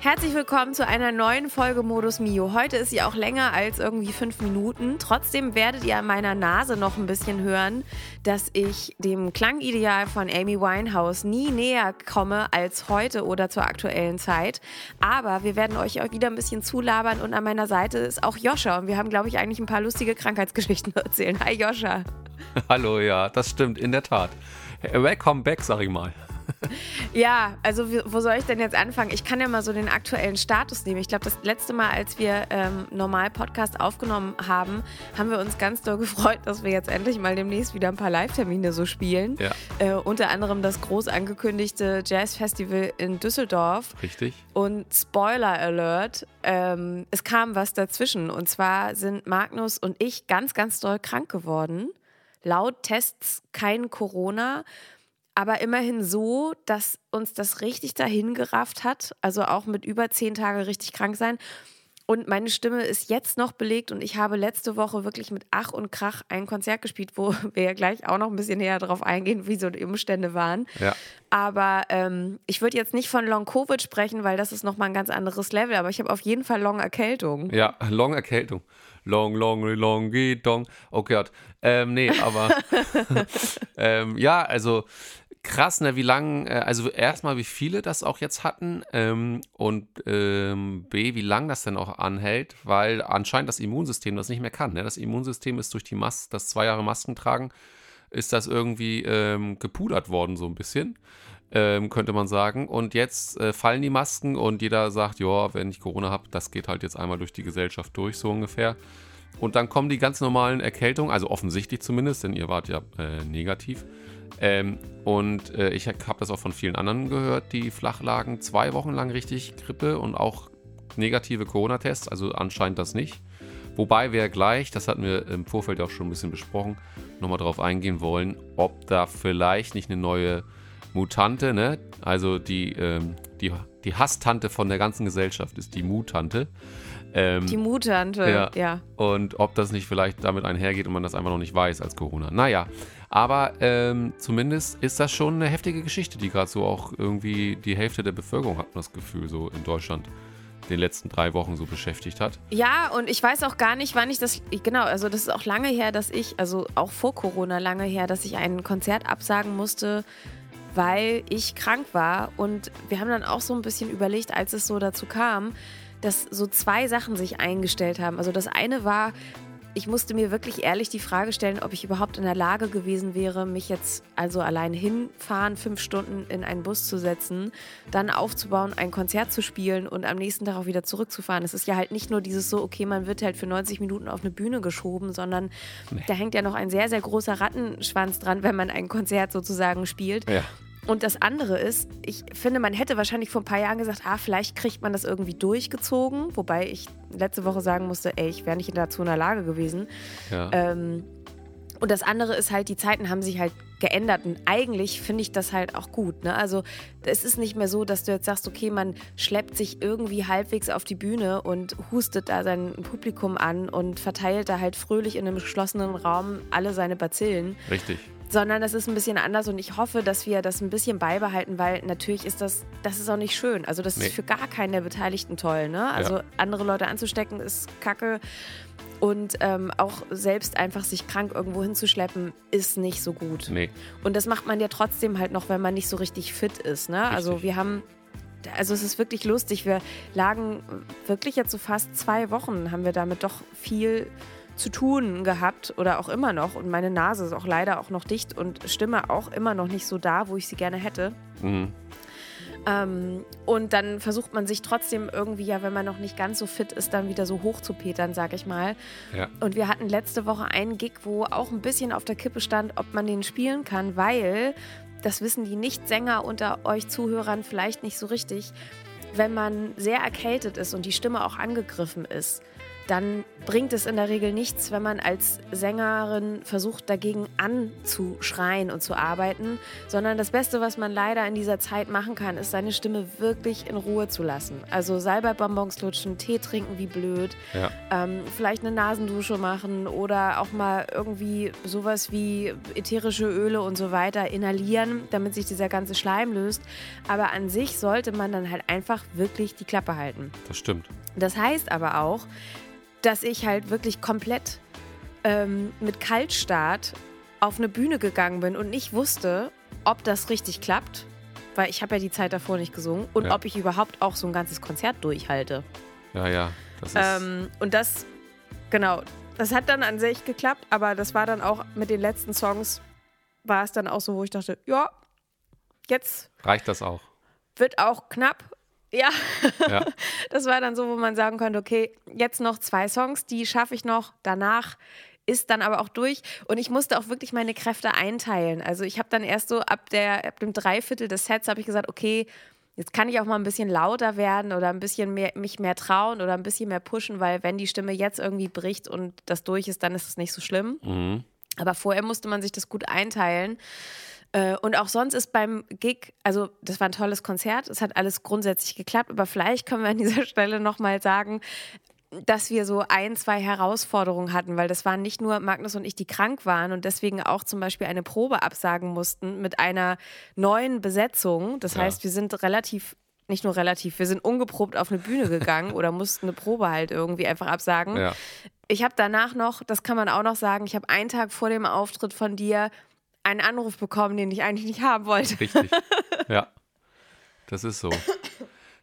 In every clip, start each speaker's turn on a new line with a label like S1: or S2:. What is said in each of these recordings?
S1: Herzlich willkommen zu einer neuen Folge Modus Mio. Heute ist sie auch länger als irgendwie fünf Minuten. Trotzdem werdet ihr an meiner Nase noch ein bisschen hören, dass ich dem Klangideal von Amy Winehouse nie näher komme als heute oder zur aktuellen Zeit. Aber wir werden euch auch wieder ein bisschen zulabern und an meiner Seite ist auch Joscha. Und wir haben, glaube ich, eigentlich ein paar lustige Krankheitsgeschichten zu erzählen. Hi Joscha.
S2: Hallo, ja, das stimmt, in der Tat. Welcome back, sag ich mal.
S1: Ja, also wo soll ich denn jetzt anfangen? Ich kann ja mal so den aktuellen Status nehmen. Ich glaube, das letzte Mal, als wir ähm, normal Podcast aufgenommen haben, haben wir uns ganz doll gefreut, dass wir jetzt endlich mal demnächst wieder ein paar Live-Termine so spielen. Ja. Äh, unter anderem das groß angekündigte Jazz-Festival in Düsseldorf.
S2: Richtig.
S1: Und Spoiler Alert, ähm, es kam was dazwischen. Und zwar sind Magnus und ich ganz, ganz doll krank geworden. Laut Tests kein Corona aber immerhin so, dass uns das richtig dahin gerafft hat. Also auch mit über zehn Tage richtig krank sein. Und meine Stimme ist jetzt noch belegt und ich habe letzte Woche wirklich mit Ach und Krach ein Konzert gespielt, wo wir ja gleich auch noch ein bisschen näher darauf eingehen, wie so die Umstände waren.
S2: Ja.
S1: Aber ähm, ich würde jetzt nicht von Long Covid sprechen, weil das ist nochmal ein ganz anderes Level. Aber ich habe auf jeden Fall Long Erkältung.
S2: Ja, Long Erkältung. Long, long, long, dong. Oh Gott. Ähm, nee, aber ähm, ja, also krass, ne, wie lang, äh, also erstmal, wie viele das auch jetzt hatten ähm, und ähm, B, wie lang das denn auch anhält, weil anscheinend das Immunsystem das nicht mehr kann. Ne? Das Immunsystem ist durch die Mas das zwei Jahre Masken tragen, ist das irgendwie ähm, gepudert worden, so ein bisschen. Ähm, könnte man sagen. Und jetzt äh, fallen die Masken und jeder sagt, ja, wenn ich Corona habe, das geht halt jetzt einmal durch die Gesellschaft durch, so ungefähr. Und dann kommen die ganz normalen Erkältungen, also offensichtlich zumindest, denn ihr wart ja äh, negativ. Ähm, und äh, ich habe das auch von vielen anderen gehört, die flach lagen, zwei Wochen lang richtig Grippe und auch negative Corona-Tests, also anscheinend das nicht. Wobei wir gleich, das hatten wir im Vorfeld auch schon ein bisschen besprochen, nochmal darauf eingehen wollen, ob da vielleicht nicht eine neue Mutante, ne? also die, ähm, die, die Hasstante von der ganzen Gesellschaft ist die Mutante.
S1: Ähm, die Mutante, ja. ja.
S2: Und ob das nicht vielleicht damit einhergeht und man das einfach noch nicht weiß als Corona. Naja, aber ähm, zumindest ist das schon eine heftige Geschichte, die gerade so auch irgendwie die Hälfte der Bevölkerung hat das Gefühl, so in Deutschland den letzten drei Wochen so beschäftigt hat.
S1: Ja, und ich weiß auch gar nicht, wann ich das, genau, also das ist auch lange her, dass ich, also auch vor Corona lange her, dass ich ein Konzert absagen musste, weil ich krank war. Und wir haben dann auch so ein bisschen überlegt, als es so dazu kam, dass so zwei Sachen sich eingestellt haben. Also das eine war, ich musste mir wirklich ehrlich die Frage stellen, ob ich überhaupt in der Lage gewesen wäre, mich jetzt also allein hinfahren, fünf Stunden in einen Bus zu setzen, dann aufzubauen, ein Konzert zu spielen und am nächsten Tag auch wieder zurückzufahren. Es ist ja halt nicht nur dieses so, okay, man wird halt für 90 Minuten auf eine Bühne geschoben, sondern nee. da hängt ja noch ein sehr, sehr großer Rattenschwanz dran, wenn man ein Konzert sozusagen spielt.
S2: Ja.
S1: Und das andere ist, ich finde, man hätte wahrscheinlich vor ein paar Jahren gesagt, ah, vielleicht kriegt man das irgendwie durchgezogen. Wobei ich letzte Woche sagen musste, ey, ich wäre nicht dazu in der Lage gewesen.
S2: Ja.
S1: Ähm, und das andere ist halt, die Zeiten haben sich halt geändert. Und eigentlich finde ich das halt auch gut. Ne? Also es ist nicht mehr so, dass du jetzt sagst, okay, man schleppt sich irgendwie halbwegs auf die Bühne und hustet da sein Publikum an und verteilt da halt fröhlich in einem geschlossenen Raum alle seine Bazillen.
S2: Richtig
S1: sondern das ist ein bisschen anders und ich hoffe, dass wir das ein bisschen beibehalten, weil natürlich ist das, das ist auch nicht schön. Also das nee. ist für gar keinen der Beteiligten toll. Ne? Also ja. andere Leute anzustecken ist kacke und ähm, auch selbst einfach sich krank irgendwo hinzuschleppen ist nicht so gut.
S2: Nee.
S1: Und das macht man ja trotzdem halt noch, wenn man nicht so richtig fit ist. Ne? Also wir haben also es ist wirklich lustig. Wir lagen wirklich jetzt so fast zwei Wochen, haben wir damit doch viel zu tun gehabt oder auch immer noch. Und meine Nase ist auch leider auch noch dicht und Stimme auch immer noch nicht so da, wo ich sie gerne hätte.
S2: Mhm.
S1: Ähm, und dann versucht man sich trotzdem irgendwie, ja, wenn man noch nicht ganz so fit ist, dann wieder so hoch zu petern, sag ich mal.
S2: Ja.
S1: Und wir hatten letzte Woche einen Gig, wo auch ein bisschen auf der Kippe stand, ob man den spielen kann, weil, das wissen die Nicht-Sänger unter euch Zuhörern vielleicht nicht so richtig, wenn man sehr erkältet ist und die Stimme auch angegriffen ist, dann bringt es in der Regel nichts, wenn man als Sängerin versucht, dagegen anzuschreien und zu arbeiten, sondern das Beste, was man leider in dieser Zeit machen kann, ist, seine Stimme wirklich in Ruhe zu lassen. Also Salbeibonbons lutschen, Tee trinken wie blöd, ja. ähm, vielleicht eine Nasendusche machen oder auch mal irgendwie sowas wie ätherische Öle und so weiter inhalieren, damit sich dieser ganze Schleim löst. Aber an sich sollte man dann halt einfach wirklich die Klappe halten.
S2: Das stimmt.
S1: Das heißt aber auch, dass ich halt wirklich komplett ähm, mit Kaltstart auf eine Bühne gegangen bin und nicht wusste, ob das richtig klappt, weil ich habe ja die Zeit davor nicht gesungen und ja. ob ich überhaupt auch so ein ganzes Konzert durchhalte.
S2: Ja, ja.
S1: Das ähm, und das, genau, das hat dann an sich geklappt, aber das war dann auch mit den letzten Songs, war es dann auch so, wo ich dachte, ja, jetzt.
S2: Reicht das auch?
S1: Wird auch knapp, ja. ja. das war dann so, wo man sagen konnte, okay, jetzt noch zwei Songs, die schaffe ich noch. Danach ist dann aber auch durch und ich musste auch wirklich meine Kräfte einteilen. Also ich habe dann erst so ab, der, ab dem Dreiviertel des Sets habe ich gesagt, okay, jetzt kann ich auch mal ein bisschen lauter werden oder ein bisschen mehr, mich mehr trauen oder ein bisschen mehr pushen, weil wenn die Stimme jetzt irgendwie bricht und das durch ist, dann ist es nicht so schlimm. Mhm. Aber vorher musste man sich das gut einteilen. Äh, und auch sonst ist beim Gig, also das war ein tolles Konzert, es hat alles grundsätzlich geklappt, aber vielleicht können wir an dieser Stelle nochmal sagen, dass wir so ein, zwei Herausforderungen hatten, weil das waren nicht nur Magnus und ich, die krank waren und deswegen auch zum Beispiel eine Probe absagen mussten mit einer neuen Besetzung. Das ja. heißt, wir sind relativ nicht nur relativ, wir sind ungeprobt auf eine Bühne gegangen oder mussten eine Probe halt irgendwie einfach absagen. Ja. Ich habe danach noch, das kann man auch noch sagen, ich habe einen Tag vor dem Auftritt von dir einen Anruf bekommen, den ich eigentlich nicht haben wollte.
S2: Richtig. Ja. Das ist so.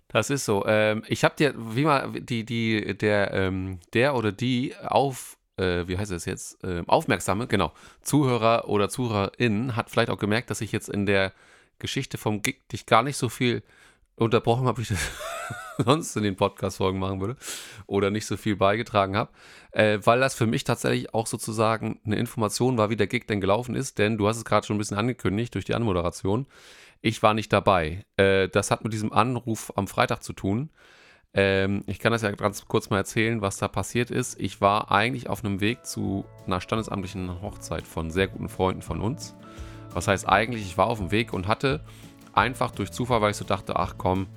S2: Das ist so. Ähm, ich habe dir, wie mal, die, die, der, ähm, der oder die auf, äh, wie heißt es jetzt, äh, aufmerksame, genau, Zuhörer oder Zuhörerin hat vielleicht auch gemerkt, dass ich jetzt in der Geschichte vom Gig dich gar nicht so viel unterbrochen habe, wie ich das sonst in den Podcast-Folgen machen würde oder nicht so viel beigetragen habe, äh, weil das für mich tatsächlich auch sozusagen eine Information war, wie der Gig denn gelaufen ist, denn du hast es gerade schon ein bisschen angekündigt durch die Anmoderation. Ich war nicht dabei. Äh, das hat mit diesem Anruf am Freitag zu tun. Ähm, ich kann das ja ganz kurz mal erzählen, was da passiert ist. Ich war eigentlich auf einem Weg zu einer standesamtlichen Hochzeit von sehr guten Freunden von uns. Was heißt eigentlich, ich war auf dem Weg und hatte einfach durch Zufall, weil ich so dachte, ach komm,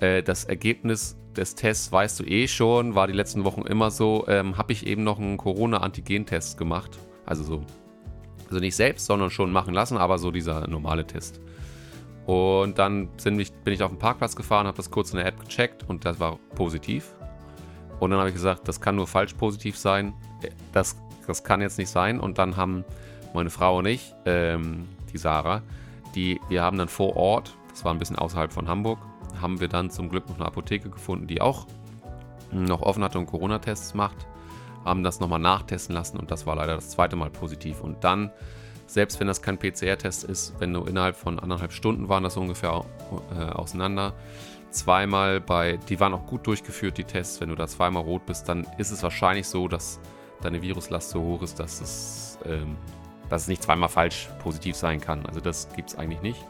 S2: äh, das Ergebnis des Tests weißt du eh schon, war die letzten Wochen immer so, ähm, habe ich eben noch einen Corona-Antigen-Test gemacht. Also so, also nicht selbst, sondern schon machen lassen, aber so dieser normale Test. Und dann ich, bin ich auf den Parkplatz gefahren, habe das kurz in der App gecheckt und das war positiv. Und dann habe ich gesagt, das kann nur falsch positiv sein. Äh, das, das kann jetzt nicht sein. Und dann haben meine Frau und ich, ähm, die Sarah, die, wir haben dann vor Ort, das war ein bisschen außerhalb von Hamburg, haben wir dann zum Glück noch eine Apotheke gefunden, die auch noch offen hatte und Corona-Tests macht. Haben das nochmal nachtesten lassen und das war leider das zweite Mal positiv. Und dann, selbst wenn das kein PCR-Test ist, wenn du innerhalb von anderthalb Stunden waren das ungefähr äh, auseinander, zweimal bei, die waren auch gut durchgeführt, die Tests, wenn du da zweimal rot bist, dann ist es wahrscheinlich so, dass deine Viruslast so hoch ist, dass es ähm, dass es nicht zweimal falsch positiv sein kann. Also das gibt es eigentlich nicht.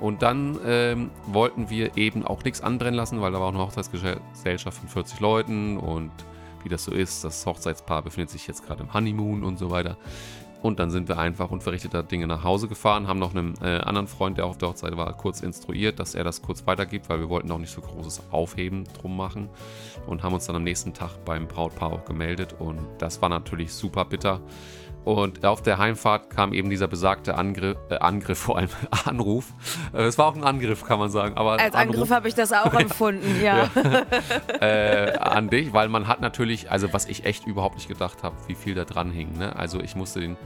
S2: Und dann ähm, wollten wir eben auch nichts anbrennen lassen, weil da war auch eine Hochzeitsgesellschaft von 40 Leuten und wie das so ist, das Hochzeitspaar befindet sich jetzt gerade im Honeymoon und so weiter. Und dann sind wir einfach unverrichteter Dinge nach Hause gefahren, haben noch einen äh, anderen Freund, der auf der Hochzeit war, kurz instruiert, dass er das kurz weitergibt, weil wir wollten auch nicht so großes Aufheben drum machen und haben uns dann am nächsten Tag beim Brautpaar auch gemeldet und das war natürlich super bitter und auf der Heimfahrt kam eben dieser besagte Angriff, äh, Angriff vor allem Anruf. Äh, es war auch ein Angriff, kann man sagen. Aber
S1: Als Angriff habe ich das auch empfunden, ja.
S2: ja. Äh, an dich, weil man hat natürlich, also was ich echt überhaupt nicht gedacht habe, wie viel da dran hing. Ne? Also ich musste den,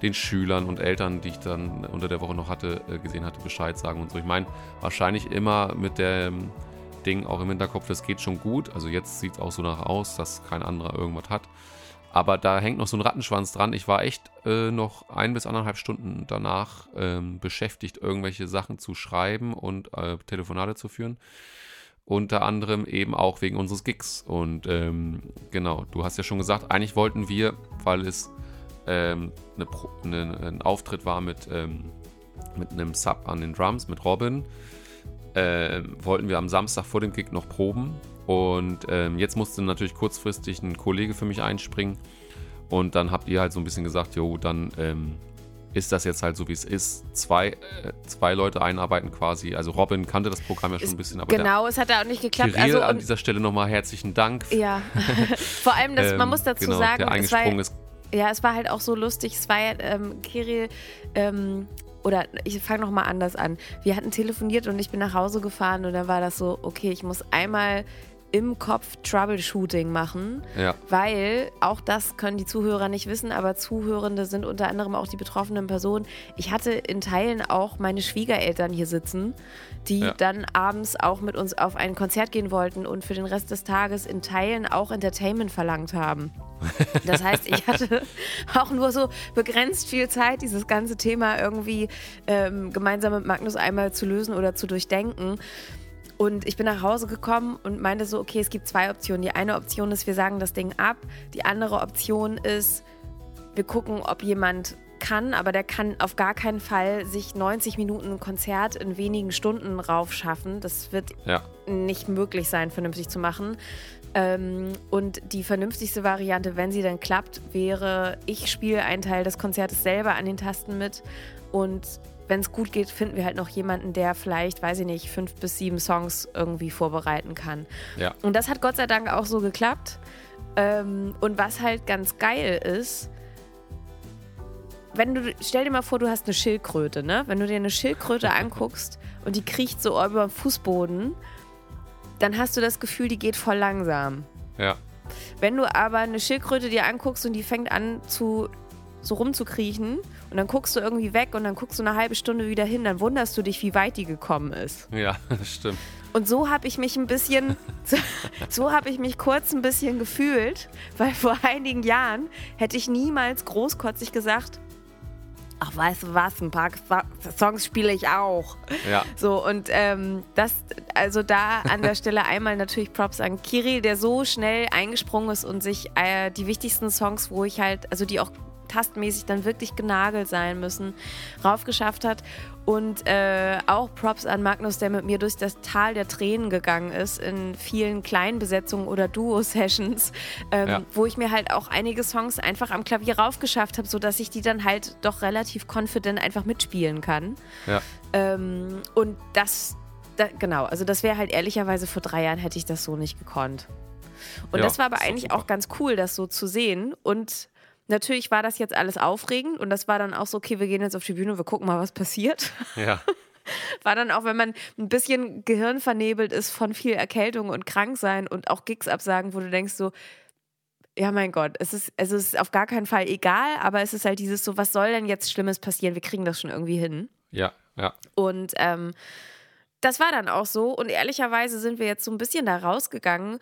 S2: den Schülern und Eltern, die ich dann unter der Woche noch hatte, äh, gesehen hatte, Bescheid sagen und so. Ich meine, wahrscheinlich immer mit dem Ding auch im Hinterkopf, das geht schon gut. Also jetzt sieht es auch so nach aus, dass kein anderer irgendwas hat. Aber da hängt noch so ein Rattenschwanz dran. Ich war echt äh, noch ein bis anderthalb Stunden danach ähm, beschäftigt, irgendwelche Sachen zu schreiben und äh, Telefonate zu führen. Unter anderem eben auch wegen unseres Gigs. Und ähm, genau, du hast ja schon gesagt, eigentlich wollten wir, weil es ähm, eine, eine, ein Auftritt war mit, ähm, mit einem Sub an den Drums, mit Robin, äh, wollten wir am Samstag vor dem Gig noch proben Und ähm, jetzt musste natürlich kurzfristig ein Kollege für mich einspringen. Und dann habt ihr halt so ein bisschen gesagt, jo, dann ähm, ist das jetzt halt so, wie es ist. Zwei, äh, zwei Leute einarbeiten quasi. Also Robin kannte das Programm ja schon ein bisschen, aber
S1: genau, es hat da auch nicht geklappt.
S2: Kirill
S1: Also
S2: an dieser Stelle nochmal herzlichen Dank.
S1: ja, vor allem, das, man
S2: Ähm,
S1: muss dazu
S2: genau,
S1: sagen,
S2: der
S1: es war,
S2: ist.
S1: ja, es war halt auch so lustig. Es war ja, ähm, Kirill, ähm, oder ich fange nochmal anders an. Wir hatten telefoniert und ich bin nach Hause gefahren und dann war das so, okay, ich muss einmal im Kopf Troubleshooting machen,
S2: Ja,
S1: weil auch das können die Zuhörer nicht wissen, aber Zuhörende sind unter anderem auch die betroffenen Personen. Ich hatte in Teilen auch meine Schwiegereltern hier sitzen, die
S2: Ja.
S1: dann abends auch mit uns auf ein Konzert gehen wollten und für den Rest des Tages in Teilen auch Entertainment verlangt haben. Das heißt, ich hatte auch nur so begrenzt viel Zeit, dieses ganze Thema irgendwie ähm, gemeinsam mit Magnus einmal zu lösen oder zu durchdenken. Und ich bin nach Hause gekommen und meinte so, okay, es gibt zwei Optionen. Die eine Option ist, wir sagen das Ding ab. Die andere Option ist, wir gucken, ob jemand kann, aber der kann auf gar keinen Fall sich 90 Minuten Konzert in wenigen Stunden raufschaffen. Das wird
S2: ja,
S1: nicht möglich sein, vernünftig zu machen. Ähm, und die vernünftigste Variante, wenn sie dann klappt, wäre, ich spiele einen Teil des Konzertes selber an den Tasten mit und wenn es gut geht, finden wir halt noch jemanden, der vielleicht, weiß ich nicht, fünf bis sieben Songs irgendwie vorbereiten kann.
S2: ja,
S1: Und das hat Gott sei Dank auch so geklappt. Ähm, und was halt ganz geil ist, wenn du, stell dir mal vor, du hast eine Schildkröte, ne? Wenn du dir eine Schildkröte anguckst und die kriecht so über den Fußboden, dann hast du das Gefühl, die geht voll langsam.
S2: ja,
S1: Wenn du aber eine Schildkröte dir anguckst und die fängt an zu so rumzukriechen und dann guckst du irgendwie weg und dann guckst du eine halbe Stunde wieder hin, dann wunderst du dich, wie weit die gekommen ist.
S2: ja, das stimmt.
S1: Und so habe ich mich ein bisschen, so, so habe ich mich kurz ein bisschen gefühlt, weil vor einigen Jahren hätte ich niemals großkotzig gesagt, ach weißt du was, ein paar Songs spiele ich auch.
S2: Ja,
S1: So, und ähm, das, also da an der Stelle einmal natürlich Props an Kirill, der so schnell eingesprungen ist und sich äh, die wichtigsten Songs, wo ich halt, also die auch tastmäßig dann wirklich genagelt sein müssen, raufgeschafft hat. Und äh, auch Props an Magnus, der mit mir durch das Tal der Tränen gegangen ist, in vielen kleinen Besetzungen oder Duo-Sessions, ähm,
S2: Ja.
S1: wo ich mir halt auch einige Songs einfach am Klavier raufgeschafft habe, sodass ich die dann halt doch relativ confident einfach mitspielen kann.
S2: ja,
S1: Ähm, und das, da, genau, also das wäre halt ehrlicherweise vor drei Jahren hätte ich das so nicht gekonnt. Und
S2: Ja,
S1: das war aber eigentlich
S2: super.
S1: auch ganz cool, das so zu sehen. Und natürlich war das jetzt alles aufregend und das war dann auch so, okay, wir gehen jetzt auf die Bühne, wir gucken mal, was passiert.
S2: ja,
S1: War dann auch, wenn man ein bisschen gehirnvernebelt ist von viel Erkältung und Kranksein und auch Gigs absagen, wo du denkst so, ja, mein Gott, es ist, es ist auf gar keinen Fall egal, aber es ist halt dieses so, was soll denn jetzt Schlimmes passieren? Wir kriegen das schon irgendwie hin.
S2: ja, ja,
S1: Und ähm, das war dann auch so. Und ehrlicherweise sind wir jetzt so ein bisschen da rausgegangen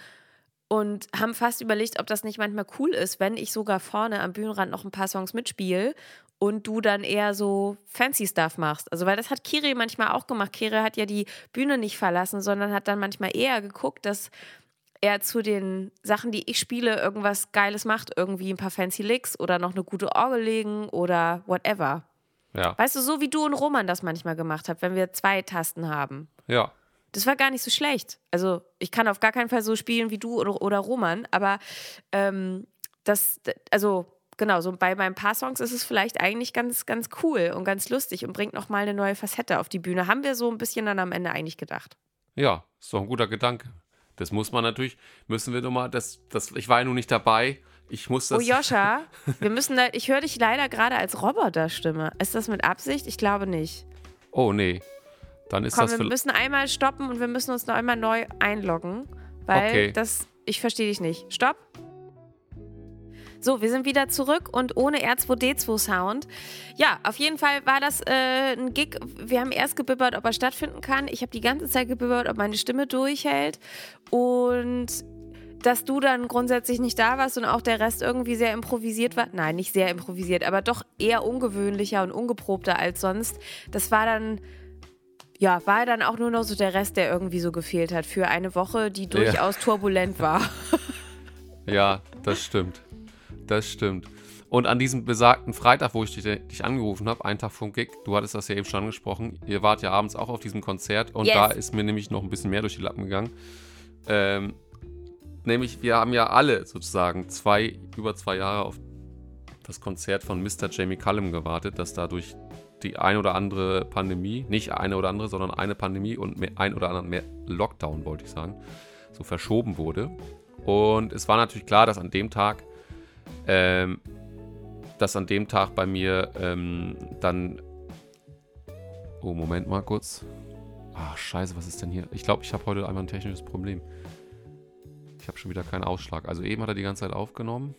S1: und haben fast überlegt, ob das nicht manchmal cool ist, wenn ich sogar vorne am Bühnenrand noch ein paar Songs mitspiele und du dann eher so fancy Stuff machst. Also, weil das hat Kiri manchmal auch gemacht. Kiri hat ja die Bühne nicht verlassen, sondern hat dann manchmal eher geguckt, dass er zu den Sachen, die ich spiele, irgendwas Geiles macht. Irgendwie ein paar fancy Licks oder noch eine gute Orgel legen oder whatever.
S2: ja,
S1: Weißt du, so wie du und Roman das manchmal gemacht habt, wenn wir zwei Tasten haben.
S2: ja,
S1: Das war gar nicht so schlecht. Also, ich kann auf gar keinen Fall so spielen wie du oder, oder Roman, aber ähm, das, also, genau, so bei meinen paar Songs ist es vielleicht eigentlich ganz, ganz cool und ganz lustig und bringt nochmal eine neue Facette auf die Bühne. Haben wir so ein bisschen dann am Ende eigentlich gedacht.
S2: ja, ist doch ein guter Gedanke. Das muss man natürlich, müssen wir doch mal, das, das, ich war ja nun nicht dabei. Ich muss das.
S1: Oh, Joscha, wir müssen da, ich höre dich leider gerade als Roboterstimme. Ist das mit Absicht? Ich glaube nicht.
S2: Oh, nee. Dann ist
S1: Komm,
S2: das
S1: wir müssen einmal stoppen und wir müssen uns noch einmal neu einloggen, weil
S2: Okay.
S1: das, ich verstehe dich nicht. Stopp. So, wir sind wieder zurück und ohne R2D2 Sound. Ja, auf jeden Fall war das äh, ein Gig. Wir haben erst gebibbert, ob er stattfinden kann. Ich habe die ganze Zeit gebibbert, ob meine Stimme durchhält. Und dass du dann grundsätzlich nicht da warst und auch der Rest irgendwie sehr improvisiert war. Nein, nicht sehr improvisiert, aber doch eher ungewöhnlicher und ungeprobter als sonst. Das war dann ja, war dann auch nur noch so der Rest, der irgendwie so gefehlt hat für eine Woche, die durchaus turbulent war.
S2: Ja, das stimmt. Das stimmt. Und an diesem besagten Freitag, wo ich dich, dich angerufen habe, einen Tag vom Gig, du hattest das ja eben schon angesprochen, ihr wart ja abends auch auf diesem Konzert und
S1: Yes.
S2: da ist mir nämlich noch ein bisschen mehr durch die Lappen gegangen. Ähm, nämlich wir haben ja alle sozusagen zwei, über zwei Jahre auf das Konzert von Mr. Jamie Cullum gewartet, das dadurch die ein oder andere Pandemie, nicht eine oder andere, sondern eine Pandemie und mehr, ein oder anderen mehr Lockdown, wollte ich sagen, so verschoben wurde. Und es war natürlich klar, dass an dem Tag, ähm, dass an dem Tag bei mir ähm, dann. Oh, Moment mal kurz. Ach, scheiße, was ist denn hier? Ich glaube, ich habe heute einmal ein technisches Problem. Ich habe schon wieder keinen Ausschlag. Also eben hat er die ganze Zeit aufgenommen.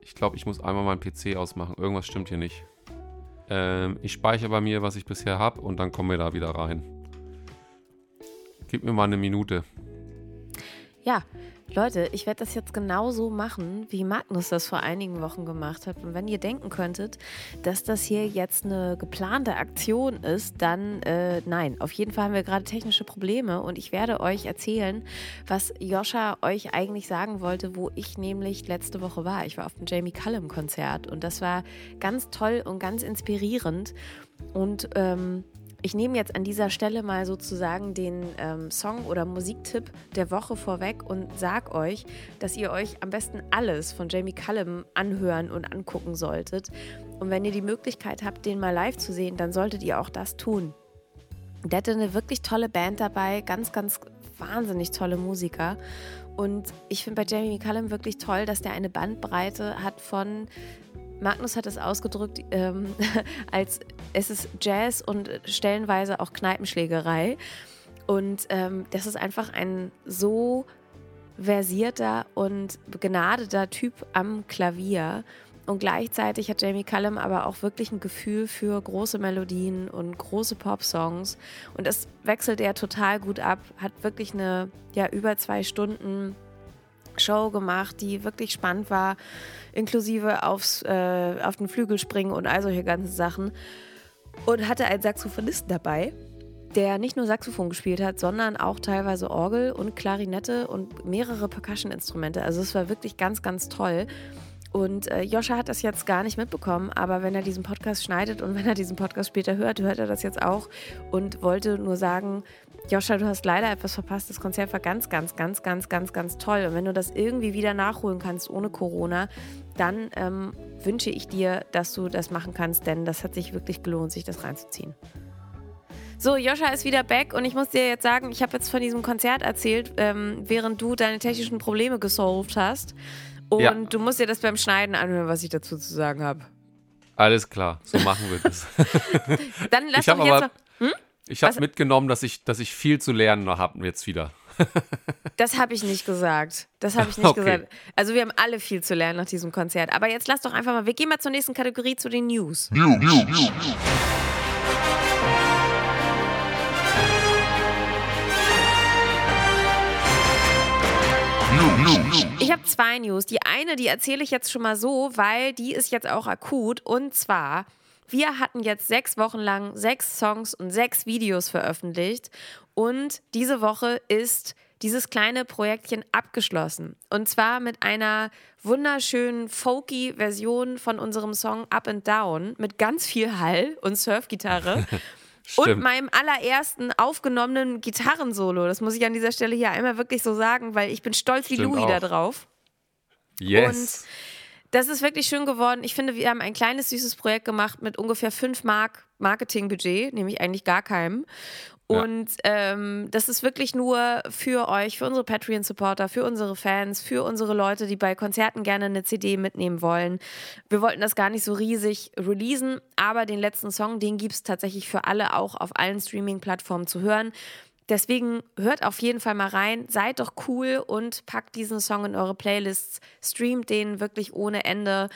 S2: Ich glaube, ich muss einmal meinen PC ausmachen. Irgendwas stimmt hier nicht. Ähm, ich speichere bei mir, was ich bisher habe und dann kommen wir da wieder rein. Gib mir mal eine Minute.
S1: Ja, Leute, ich werde das jetzt genauso machen, wie Magnus das vor einigen Wochen gemacht hat. Und wenn ihr denken könntet, dass das hier jetzt eine geplante Aktion ist, dann äh, nein. Auf jeden Fall haben wir gerade technische Probleme und ich werde euch erzählen, was Joscha euch eigentlich sagen wollte, wo ich nämlich letzte Woche war. Ich war auf dem Jamie Cullum Konzert und das war ganz toll und ganz inspirierend. Und ähm, ich nehme jetzt an dieser Stelle mal sozusagen den ähm, Song oder Musiktipp der Woche vorweg und sag euch, dass ihr euch am besten alles von Jamie Cullum anhören und angucken solltet. Und wenn ihr die Möglichkeit habt, den mal live zu sehen, dann solltet ihr auch das tun. Der hatte eine wirklich tolle Band dabei, ganz, ganz wahnsinnig tolle Musiker. Und ich finde bei Jamie Cullum wirklich toll, dass der eine Bandbreite hat von Magnus hat es ausgedrückt ähm, als es ist Jazz und stellenweise auch Kneipenschlägerei. Und ähm, das ist einfach ein so versierter und begnadeter Typ am Klavier. Und gleichzeitig hat Jamie Cullum aber auch wirklich ein Gefühl für große Melodien und große Pop-Songs. Und das wechselt er total gut ab. Hat wirklich eine, ja, über zwei Stunden Show gemacht, die wirklich spannend war, inklusive aufs, äh, auf den Flügel springen und all solche ganzen Sachen. Und hatte einen Saxophonisten dabei, der nicht nur Saxophon gespielt hat, sondern auch teilweise Orgel und Klarinette und mehrere Percussion-Instrumente. Also es war wirklich ganz, ganz toll. Und äh, Joscha hat das jetzt gar nicht mitbekommen, aber wenn er diesen Podcast schneidet und wenn er diesen Podcast später hört, hört er das jetzt auch und wollte nur sagen, Joscha, du hast leider etwas verpasst. Das Konzert war ganz, ganz, ganz, ganz, ganz, ganz toll. Und wenn du das irgendwie wieder nachholen kannst ohne Corona, dann ähm, wünsche ich dir, dass du das machen kannst, denn das hat sich wirklich gelohnt, sich das reinzuziehen. So, Joscha ist wieder back und ich muss dir jetzt sagen, ich habe jetzt von diesem Konzert erzählt, ähm, während du deine technischen Probleme gesolved hast. Und ja. du musst dir das beim Schneiden anhören, was ich dazu zu sagen habe.
S2: Alles klar, so machen wir das.
S1: Dann lass doch jetzt noch. Hm?
S2: Ich habe mitgenommen, dass ich, dass ich viel zu lernen noch habe jetzt wieder.
S1: das habe ich nicht gesagt. Das habe ich nicht okay. gesagt. Also wir haben alle viel zu lernen nach diesem Konzert. Aber jetzt lass doch einfach mal, wir gehen mal zur nächsten Kategorie, zu den News. News, News, News. Ich habe zwei News. Die eine, die erzähle ich jetzt schon mal so, weil die ist jetzt auch akut. Und zwar, wir hatten jetzt sechs Wochen lang sechs Songs und sechs Videos veröffentlicht. Und diese Woche ist dieses kleine Projektchen abgeschlossen. Und zwar mit einer wunderschönen folky Version von unserem Song Up and Down mit ganz viel Hall und Surfgitarre. und meinem allerersten aufgenommenen Gitarrensolo. Das muss ich an dieser Stelle hier einmal wirklich so sagen, weil ich bin stolz wie Louis da drauf.
S2: Yes.
S1: Und das ist wirklich schön geworden. Ich finde, wir haben ein kleines, süßes Projekt gemacht mit ungefähr 5 Mark Marketingbudget, nämlich eigentlich gar keinem. Und ähm, das ist wirklich nur für euch, für unsere Patreon-Supporter, für unsere Fans, für unsere Leute, die bei Konzerten gerne eine CD mitnehmen wollen. Wir wollten das gar nicht so riesig releasen, aber den letzten Song, den gibt es tatsächlich für alle auch auf allen Streaming-Plattformen zu hören. Deswegen hört auf jeden Fall mal rein, seid doch cool und packt diesen Song in eure Playlists, streamt den wirklich ohne Ende.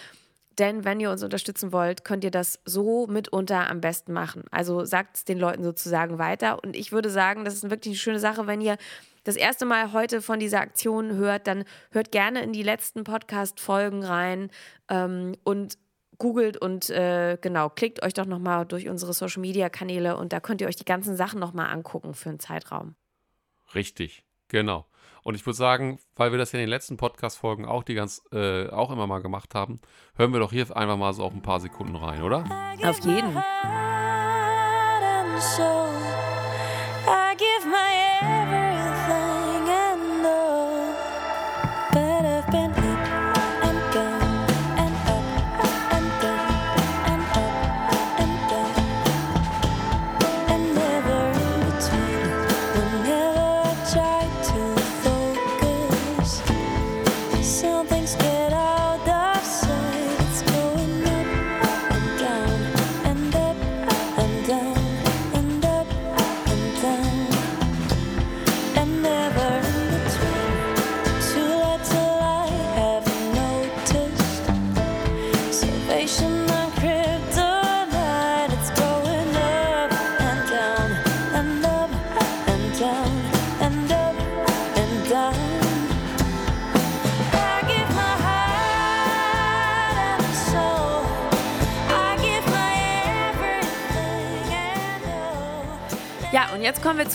S1: Denn wenn ihr uns unterstützen wollt, könnt ihr das so mitunter am besten machen. Also sagt es den Leuten sozusagen weiter. Und ich würde sagen, das ist wirklich eine schöne Sache, wenn ihr das erste Mal heute von dieser Aktion hört, dann hört gerne in die letzten Podcast-Folgen rein ähm, und googelt und äh, genau, klickt euch doch nochmal durch unsere Social Media Kanäle und da könnt ihr euch die ganzen Sachen nochmal angucken für einen Zeitraum.
S2: Richtig, genau. Und ich würde sagen, weil wir das ja in den letzten Podcast-Folgen auch die ganz, äh, auch immer mal gemacht haben, hören wir doch hier einfach mal so auf ein paar Sekunden rein, oder?
S1: Auf jeden. down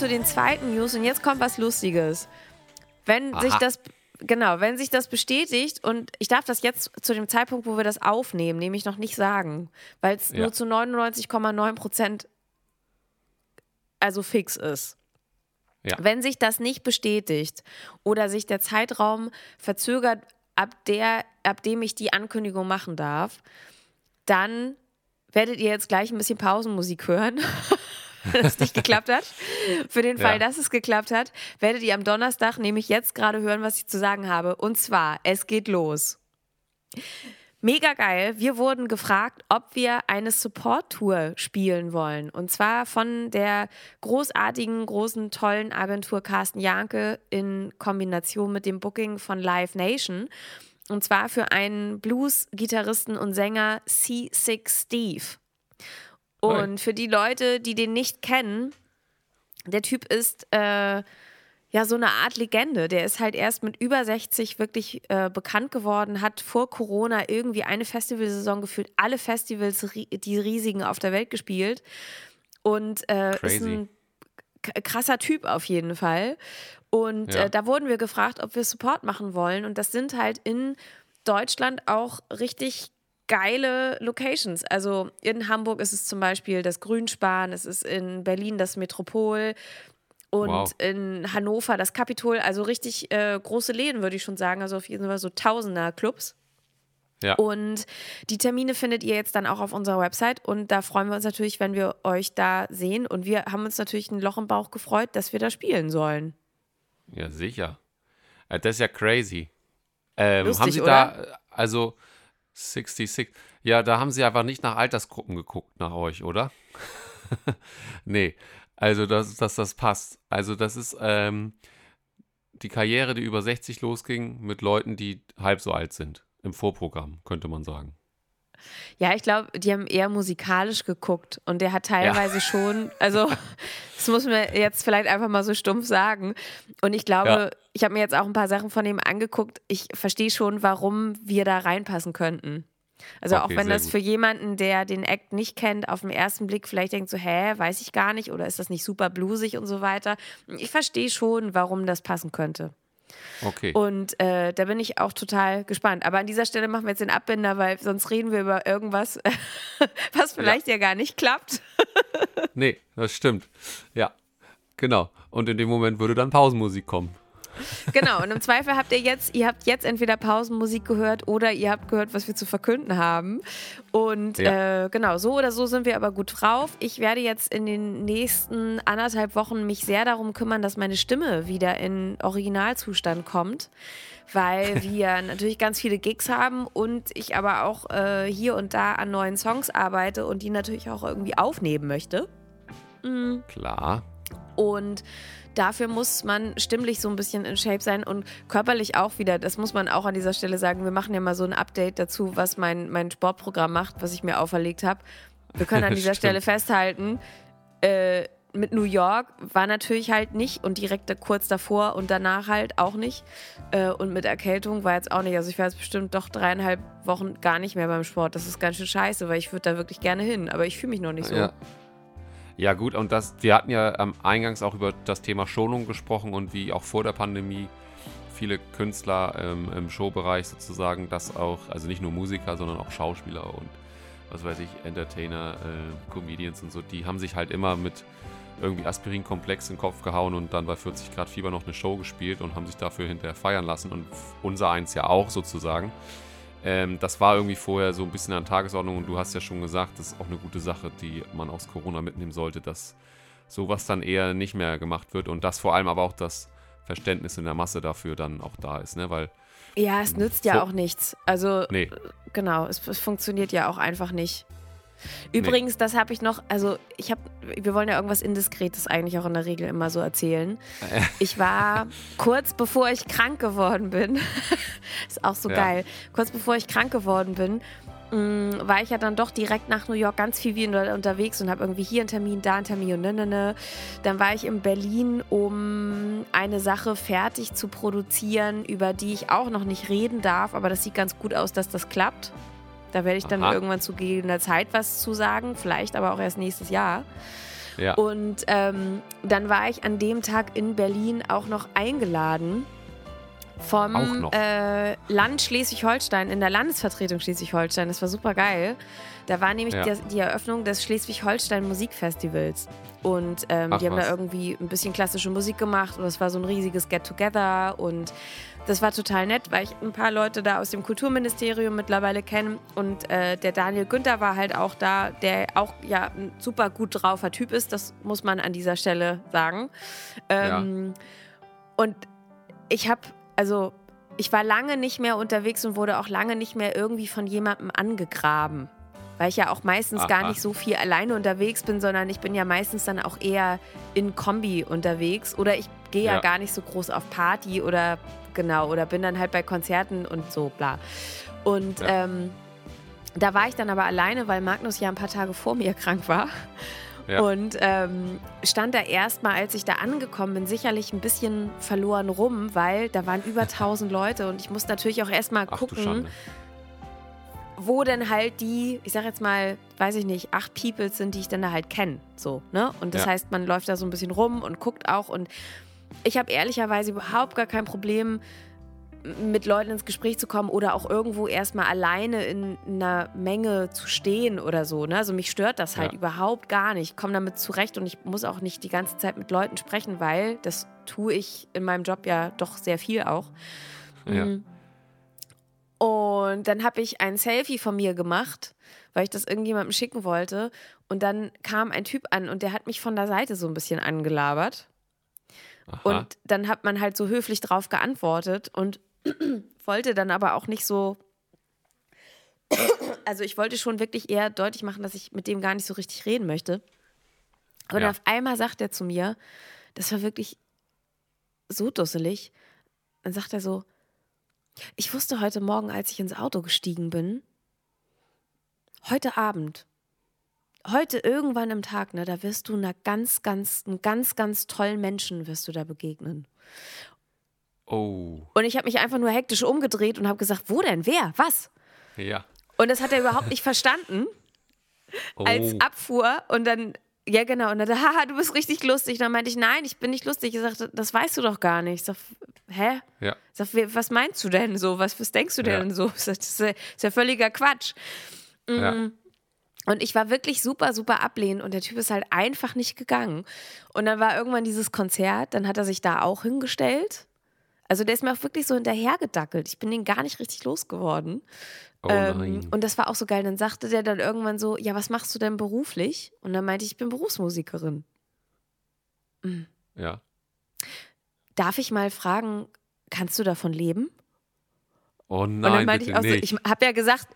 S1: zu den zweiten News und jetzt kommt was Lustiges. Wenn sich
S2: Aha.
S1: das genau, wenn sich das bestätigt und ich darf das jetzt zu dem Zeitpunkt, wo wir das aufnehmen, nämlich noch nicht sagen, weil es
S2: Ja.
S1: nur zu 99,9 Prozent also fix ist.
S2: Ja.
S1: Wenn sich das nicht bestätigt oder sich der Zeitraum verzögert, ab, der, ab dem ich die Ankündigung machen darf, dann werdet ihr jetzt gleich ein bisschen Pausenmusik hören, wenn es nicht geklappt hat. Für den Fall,
S2: Ja.
S1: dass es geklappt hat, werdet ihr am Donnerstag nämlich jetzt gerade hören, was ich zu sagen habe. Und zwar, es geht los. Mega geil. Wir wurden gefragt, ob wir eine Support-Tour spielen wollen. Und zwar von der großartigen, großen, tollen Agentur Carsten Janke in Kombination mit dem Booking von Live Nation. Und zwar für einen Blues-Gitarristen und Sänger C6 Steve. Und für die Leute, die den nicht kennen, der Typ ist äh, ja so eine Art Legende. Der ist halt erst mit über 60 wirklich äh, bekannt geworden, hat vor Corona irgendwie eine Festivalsaison gefühlt, alle Festivals, die riesigen auf der Welt gespielt. Und äh, ist ein krasser Typ auf jeden Fall. Und
S2: Ja.
S1: äh, da wurden wir gefragt, ob wir Support machen wollen. Und das sind halt in Deutschland auch richtig geile Locations. Also in Hamburg ist es zum Beispiel das Grünspan, es ist in Berlin das Metropol und
S2: Wow.
S1: in Hannover das Kapitol. Also richtig äh, große Läden, würde ich schon sagen. Also auf jeden Fall so Tausender Clubs.
S2: Ja.
S1: Und die Termine findet ihr jetzt dann auch auf unserer Website. Und da freuen wir uns natürlich, wenn wir euch da sehen. Und wir haben uns natürlich ein Loch im Bauch gefreut, dass wir da spielen sollen.
S2: Ja, sicher. Äh, Das ist ja crazy. Ähm,
S1: Lustig,
S2: haben Sie da, äh, also 66, ja, da haben Sie einfach nicht nach Altersgruppen geguckt nach euch, oder? nee, also dass, dass das passt. Also das ist ähm, die Karriere, die über 60 losging, mit Leuten, die halb so alt sind. Im Vorprogramm, könnte man sagen.
S1: Ja, ich glaube, die haben eher musikalisch geguckt und der hat teilweise schon, also das muss man jetzt vielleicht einfach mal so stumpf sagen. Und ich glaube,
S2: Ja.
S1: ich habe mir jetzt auch ein paar Sachen von ihm angeguckt. Ich verstehe schon, warum wir da reinpassen könnten. Also auch
S2: Okay,
S1: wenn
S2: sehr
S1: das für jemanden, der den Act nicht kennt, auf den ersten Blick vielleicht denkt so, hä, weiß ich gar nicht oder ist das nicht super bluesig und so weiter. Ich verstehe schon, warum das passen könnte.
S2: Okay.
S1: Und äh, da bin ich auch total gespannt. Aber an dieser Stelle machen wir jetzt den Abbinder, weil sonst reden wir über irgendwas, was vielleicht ja, gar nicht klappt.
S2: Nee, das stimmt. Ja, genau. Und in dem Moment würde dann Pausenmusik kommen.
S1: Genau, und im Zweifel habt ihr jetzt, ihr habt jetzt entweder Pausenmusik gehört oder ihr habt gehört, was wir zu verkünden haben. Und
S2: Ja.
S1: äh, genau, so oder so sind wir aber gut drauf. Ich werde jetzt in den nächsten anderthalb Wochen mich sehr darum kümmern, dass meine Stimme wieder in Originalzustand kommt. Weil wir natürlich ganz viele Gigs haben und ich aber auch äh, hier und da an neuen Songs arbeite und die natürlich auch irgendwie aufnehmen möchte.
S2: Klar.
S1: Und dafür muss man stimmlich so ein bisschen in Shape sein und körperlich auch wieder. Das muss man auch an dieser Stelle sagen. Wir machen ja mal so ein Update dazu, was mein, mein Sportprogramm macht, was ich mir auferlegt habe. Wir können an dieser. Stelle festhalten, äh, mit New York war natürlich halt nicht und direkt kurz davor und danach halt auch nicht. Äh, und mit Erkältung war jetzt auch nicht. Also ich war jetzt bestimmt doch dreieinhalb Wochen gar nicht mehr beim Sport. Das ist ganz schön scheiße, weil ich würde da wirklich gerne hin. Aber ich fühle mich noch nicht so.
S2: Ja. Ja, gut, und das, wir hatten ja am Eingangs auch über das Thema Schonung gesprochen und wie auch vor der Pandemie viele Künstler ähm, im Showbereich sozusagen das auch, also nicht nur Musiker, sondern auch Schauspieler und was weiß ich, Entertainer, äh, Comedians und so, die haben sich halt immer mit irgendwie Aspirinkomplex in den Kopf gehauen und dann bei 40 Grad Fieber noch eine Show gespielt und haben sich dafür hinterher feiern lassen und unser eins ja auch sozusagen. Ähm, das war irgendwie vorher so ein bisschen an Tagesordnung und du hast ja schon gesagt, das ist auch eine gute Sache, die man aus Corona mitnehmen sollte, dass sowas dann eher nicht mehr gemacht wird und dass vor allem aber auch das Verständnis in der Masse dafür dann auch da ist, ne? Weil,
S1: Ja, es nützt ja auch nichts. Also
S2: nee,
S1: genau, es, es funktioniert ja auch einfach nicht. Übrigens, das habe ich noch, also ich habe, wir wollen ja irgendwas Indiskretes eigentlich auch in der Regel immer so erzählen. Ich war kurz bevor ich krank geworden bin, ist auch so
S2: Ja.
S1: geil, kurz bevor ich krank geworden bin, mh, war ich ja dann doch direkt nach New York ganz viel wieder unterwegs und habe irgendwie hier einen Termin, da einen Termin und ne, ne, ne. Dann war ich in Berlin, um eine Sache fertig zu produzieren, über die ich auch noch nicht reden darf, aber das sieht ganz gut aus, dass das klappt. Da werde ich dann
S2: Aha.
S1: irgendwann zu gegebener Zeit was zu sagen, vielleicht aber auch erst nächstes Jahr.
S2: Ja.
S1: Und ähm, dann war ich an dem Tag in Berlin auch noch eingeladen vom
S2: noch?
S1: Äh, Land Schleswig-Holstein, in der Landesvertretung Schleswig-Holstein. Das war super geil. Da war nämlich
S2: Ja.
S1: die, die Eröffnung des Schleswig-Holstein Musikfestivals. Und ähm,
S2: Ach,
S1: die haben
S2: was.
S1: da irgendwie ein bisschen klassische Musik gemacht und es war so ein riesiges Get-Together und das war total nett, weil ich ein paar Leute da aus dem Kulturministerium mittlerweile kenne und äh, der Daniel Günther war halt auch da, der auch ja ein super gut draufer Typ ist, das muss man an dieser Stelle sagen. Ähm, Und ich habe, also ich war lange nicht mehr unterwegs und wurde auch lange nicht mehr irgendwie von jemandem angegraben. Weil ich ja auch meistens gar
S2: Aha.
S1: nicht so viel alleine unterwegs bin, sondern ich bin ja meistens dann auch eher in Kombi unterwegs. Oder ich gehe ja.
S2: Ja.
S1: gar nicht so groß auf Party oder genau, oder bin dann halt bei Konzerten und so, bla. Und
S2: Ja.
S1: ähm, da war ich dann aber alleine, weil Magnus ja ein paar Tage vor mir krank war.
S2: Ja.
S1: Und ähm, stand da erstmal, als ich da angekommen bin, sicherlich ein bisschen verloren rum, weil da waren über 1000 Leute und ich musste natürlich auch erstmal gucken, wo denn halt die, ich sag jetzt mal, weiß ich nicht, acht Peoples sind, die ich dann da halt kenne. So, ne? Und das
S2: Ja.
S1: heißt, man läuft da so ein bisschen rum und guckt auch. Und ich habe ehrlicherweise überhaupt gar kein Problem, mit Leuten ins Gespräch zu kommen oder auch irgendwo erstmal alleine in einer Menge zu stehen oder so. Ne? Also mich stört das halt
S2: Ja.
S1: überhaupt gar nicht. Ich komme damit zurecht und ich muss auch nicht die ganze Zeit mit Leuten sprechen, weil das tue ich in meinem Job ja doch sehr viel auch.
S2: Ja.
S1: Mhm. Und dann habe ich ein Selfie von mir gemacht, weil ich das irgendjemandem schicken wollte. Und dann kam ein Typ an und der hat mich von der Seite so ein bisschen angelabert.
S2: Aha.
S1: Und dann hat man halt so höflich drauf geantwortet und wollte dann aber auch nicht so. Also ich wollte schon wirklich eher deutlich machen, dass ich mit dem gar nicht so richtig reden möchte. Aber
S2: Ja.
S1: dann auf einmal sagt er zu mir, das war wirklich so dusselig. Dann sagt er so, ich wusste heute Morgen, als ich ins Auto gestiegen bin, heute Abend, heute irgendwann im Tag, ne, da wirst du einer ganz, ganz, einem ganz, ganz tollen Menschen wirst du da begegnen.
S2: Oh,
S1: Und ich habe mich einfach nur hektisch umgedreht und habe gesagt, wo denn, wer, was?
S2: ja.
S1: Und das hat er überhaupt nicht verstanden
S2: Oh.
S1: als Abfuhr und dann, ja genau, und dann, haha, du bist richtig lustig. dann meinte ich, nein, ich bin nicht lustig. Ich sagte, das weißt du doch gar nicht. Ich sag, hä?
S2: ja.
S1: Ich sag, "Wer- was meinst du denn so? Was, was denkst du
S2: Ja.
S1: denn so? Ich sag, Das ist ja, ist ja völliger Quatsch.
S2: ja.
S1: Mhm. Und ich war wirklich super, super ablehnend und der Typ ist halt einfach nicht gegangen. Und dann war irgendwann dieses Konzert, dann hat er sich da auch hingestellt. Also der ist mir auch wirklich so hinterhergedackelt. Ich bin den gar nicht richtig losgeworden.
S2: Oh
S1: Ähm,
S2: nein.
S1: und das war auch so geil. Dann sagte der dann irgendwann so, ja, was machst du denn beruflich? Und dann meinte ich, ich bin Berufsmusikerin.
S2: ja.
S1: Darf ich mal fragen, kannst du davon leben?
S2: Oh
S1: und dann
S2: nein,
S1: meinte ich auch so, ich habe ja gesagt,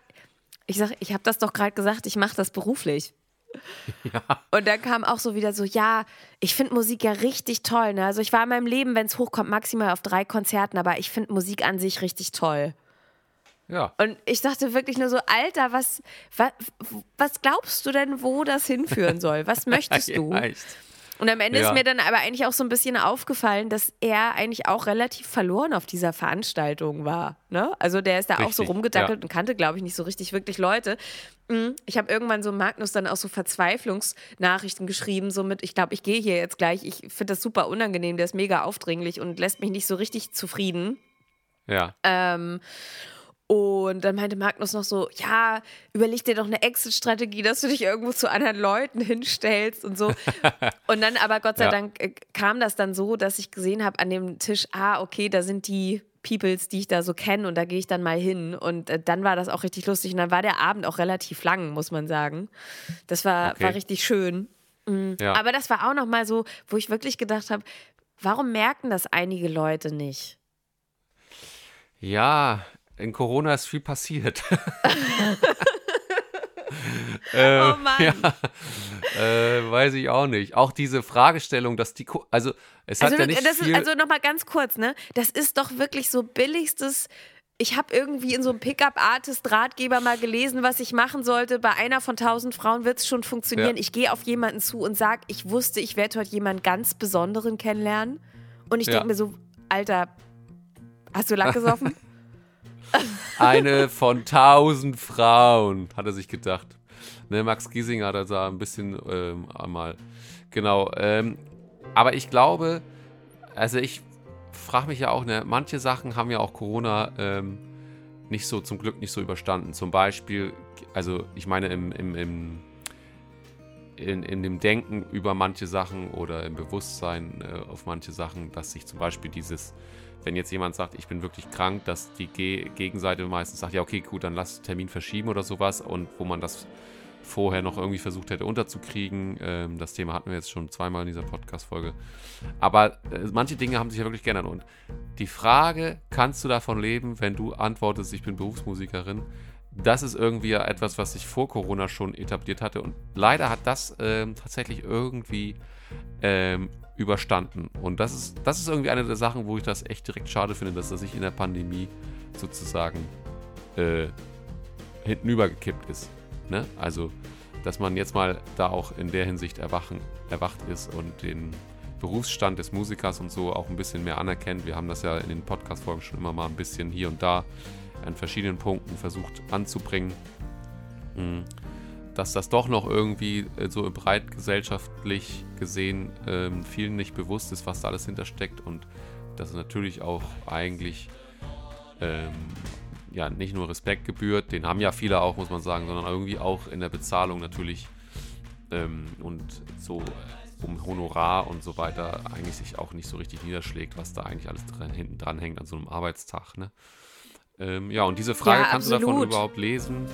S1: ich sag, ich habe das doch gerade gesagt, ich mache das beruflich.
S2: ja.
S1: Und dann kam auch so wieder so, ja, ich finde Musik ja richtig toll. Ne? Also ich war in meinem Leben, wenn es hochkommt, maximal auf drei Konzerten, aber ich finde Musik an sich richtig toll.
S2: ja.
S1: Und ich dachte wirklich nur so, Alter, was, was, was glaubst du denn, wo das hinführen soll? Was möchtest du?
S2: Ja, echt.
S1: Und am Ende
S2: Ja.
S1: ist mir dann aber eigentlich auch so ein bisschen aufgefallen, dass er eigentlich auch relativ verloren auf dieser Veranstaltung war. Ne? Also der ist da auch so
S2: Richtig,
S1: rumgedackelt und kannte, glaube ich, nicht so richtig wirklich Leute. Mm, Ich habe irgendwann so Magnus dann auch so Verzweiflungsnachrichten geschrieben, so mit, ich glaube, ich gehe hier jetzt gleich. Ich finde das super unangenehm, der ist mega aufdringlich und lässt mich nicht so richtig zufrieden.
S2: Ja.
S1: Ähm, und dann meinte Magnus noch so, ja, überleg dir doch eine Exit-Strategie, dass du dich irgendwo zu anderen Leuten hinstellst und so. und dann aber Gott sei
S2: Ja.
S1: Dank äh, kam das dann so, dass ich gesehen habe an dem Tisch, ah, okay, da sind die Peoples, die ich da so kenne und da gehe ich dann mal hin. Und äh, dann war das auch richtig lustig. Und dann war der Abend auch relativ lang, muss man sagen. Das war,
S2: Okay.
S1: war richtig schön.
S2: ja.
S1: Aber das war auch noch mal so, wo ich wirklich gedacht habe, warum merken das einige Leute nicht?
S2: Ja, in Corona ist viel passiert. äh,
S1: Oh Mann.
S2: Ja, äh, weiß ich auch nicht. Auch diese Fragestellung, dass die, Ko also es hat
S1: Also,
S2: ja nicht
S1: das
S2: viel.
S1: ist, also nochmal ganz kurz, ne? Das ist doch wirklich so billigstes ich habe irgendwie in so einem Pickup-Artist-Ratgeber mal gelesen, was ich machen sollte. Bei einer von tausend Frauen wird es schon funktionieren. Ja. Ich gehe auf jemanden zu und sage, ich wusste, ich werde heute jemanden ganz Besonderen kennenlernen. Und ich ja. denke mir so, Alter, hast du Lack gesoffen?
S2: Eine von tausend Frauen, hat er sich gedacht. Ne, Max Giesinger hat da ein bisschen ähm, einmal. Genau. Ähm, aber ich glaube, also ich frage mich ja auch, ne, manche Sachen haben ja auch Corona ähm, nicht so, zum Glück nicht so überstanden. Zum Beispiel, also ich meine im, im, im in, in dem Denken über manche Sachen oder im Bewusstsein äh, auf manche Sachen, dass sich zum Beispiel dieses, wenn jetzt jemand sagt, ich bin wirklich krank, dass die Ge Gegenseite meistens sagt, ja okay, gut, dann lass Termin verschieben oder sowas und wo man das vorher noch irgendwie versucht hätte unterzukriegen. Ähm, das Thema hatten wir jetzt schon zweimal in dieser Podcast-Folge. Aber äh, manche Dinge haben sich ja wirklich geändert. Und die Frage, kannst du davon leben, wenn du antwortest, ich bin Berufsmusikerin? Das ist irgendwie etwas, was sich vor Corona schon etabliert hatte. Und leider hat das ähm, tatsächlich irgendwie ähm, überstanden. Und das ist, das ist irgendwie eine der Sachen, wo ich das echt direkt schade finde, dass das sich in der Pandemie sozusagen äh, hintenübergekippt ist. Ne? Also, dass man jetzt mal da auch in der Hinsicht erwachen, erwacht ist und den Berufsstand des Musikers und so auch ein bisschen mehr anerkennt. Wir haben das ja in den Podcast-Folgen schon immer mal ein bisschen hier und da an verschiedenen Punkten versucht anzubringen, hm, dass das doch noch irgendwie äh, so breit gesellschaftlich gesehen ähm, vielen nicht bewusst ist, was da alles hintersteckt und dass natürlich auch eigentlich ähm, ja nicht nur Respekt gebührt, den haben ja viele auch, muss man sagen, sondern irgendwie auch in der Bezahlung natürlich ähm, und so um Honorar und so weiter eigentlich sich auch nicht so richtig niederschlägt, was da eigentlich alles dran, hinten dran hängt an so einem Arbeitstag. Ne? Ähm, ja, und diese Frage ja, kannst du davon überhaupt lesen,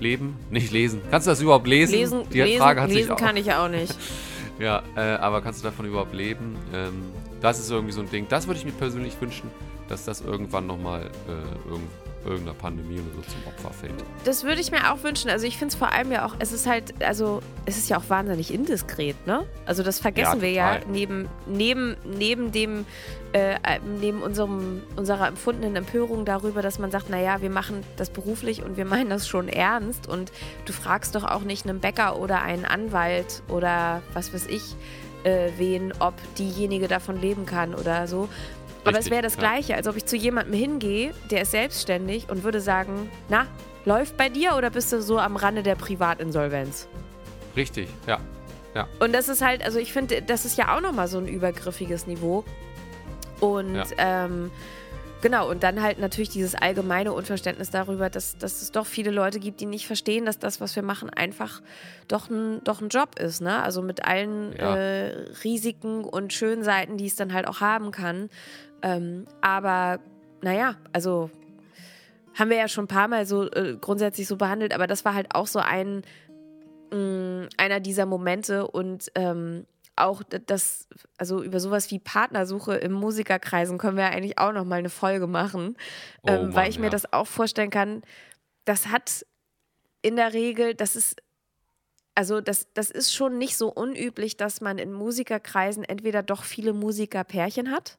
S2: leben, nicht lesen. Kannst du das überhaupt lesen?
S1: Lesen, Die lesen, Frage hat lesen sich auch. kann ich auch nicht.
S2: ja, äh, aber kannst du davon überhaupt leben? Ähm, das ist irgendwie so ein Ding. Das würde ich mir persönlich wünschen, dass das irgendwann nochmal äh, irgend, irgendeiner Pandemie oder so zum Opfer fällt.
S1: Das würde ich mir auch wünschen. Also ich finde es vor allem ja auch, es ist halt, also es ist ja auch wahnsinnig indiskret, ne? Also das vergessen ja, wir ja neben, neben, neben dem, äh, neben unserem, unserer empfundenen Empörung darüber, dass man sagt, naja, wir machen das beruflich und wir meinen das schon ernst und du fragst doch auch nicht einen Bäcker oder einen Anwalt oder was weiß ich, äh, wen, ob diejenige davon leben kann oder so. Aber es wäre das Gleiche, als ob ich zu jemandem hingehe, der ist selbstständig und würde sagen, na, läuft bei dir oder bist du so am Rande der Privatinsolvenz?
S2: Richtig, ja. ja.
S1: Und das ist halt, also ich finde, das ist ja auch nochmal so ein übergriffiges Niveau. Und ja. ähm, Genau, und dann halt natürlich dieses allgemeine Unverständnis darüber, dass, dass es doch viele Leute gibt, die nicht verstehen, dass das, was wir machen, einfach doch ein, doch ein Job ist. Ne? Also mit allen ja. äh, Risiken und schönen Seiten, die es dann halt auch haben kann. Ähm, aber naja, also haben wir ja schon ein paar Mal so äh, grundsätzlich so behandelt, aber das war halt auch so ein mh, mm, einer dieser Momente und ähm, auch das, also über sowas wie Partnersuche im Musikerkreisen können wir ja eigentlich auch nochmal eine Folge machen, oh, ähm, Mann, weil ich ja. mir das auch vorstellen kann. Das hat in der Regel, das ist also das, das ist schon nicht so unüblich, dass man in Musikerkreisen entweder doch viele Musikerpärchen hat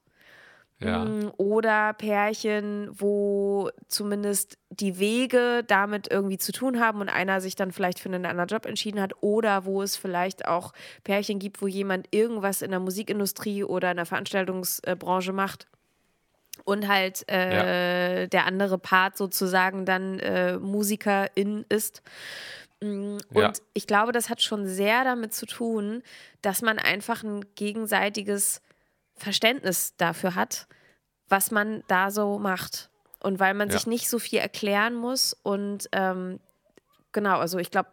S2: ja.
S1: Mm, oder Pärchen, wo zumindest die Wege damit irgendwie zu tun haben und einer sich dann vielleicht für einen anderen Job entschieden hat. Oder wo es vielleicht auch Pärchen gibt, wo jemand irgendwas in der Musikindustrie oder in der Veranstaltungsbranche macht und halt äh, ja. der andere Part sozusagen dann äh, Musikerin ist. Mm, und ja. ich glaube, das hat schon sehr damit zu tun, dass man einfach ein gegenseitiges Verständnis dafür hat, was man da so macht. Und weil man ja. sich nicht so viel erklären muss. Und ähm, genau, also ich glaube,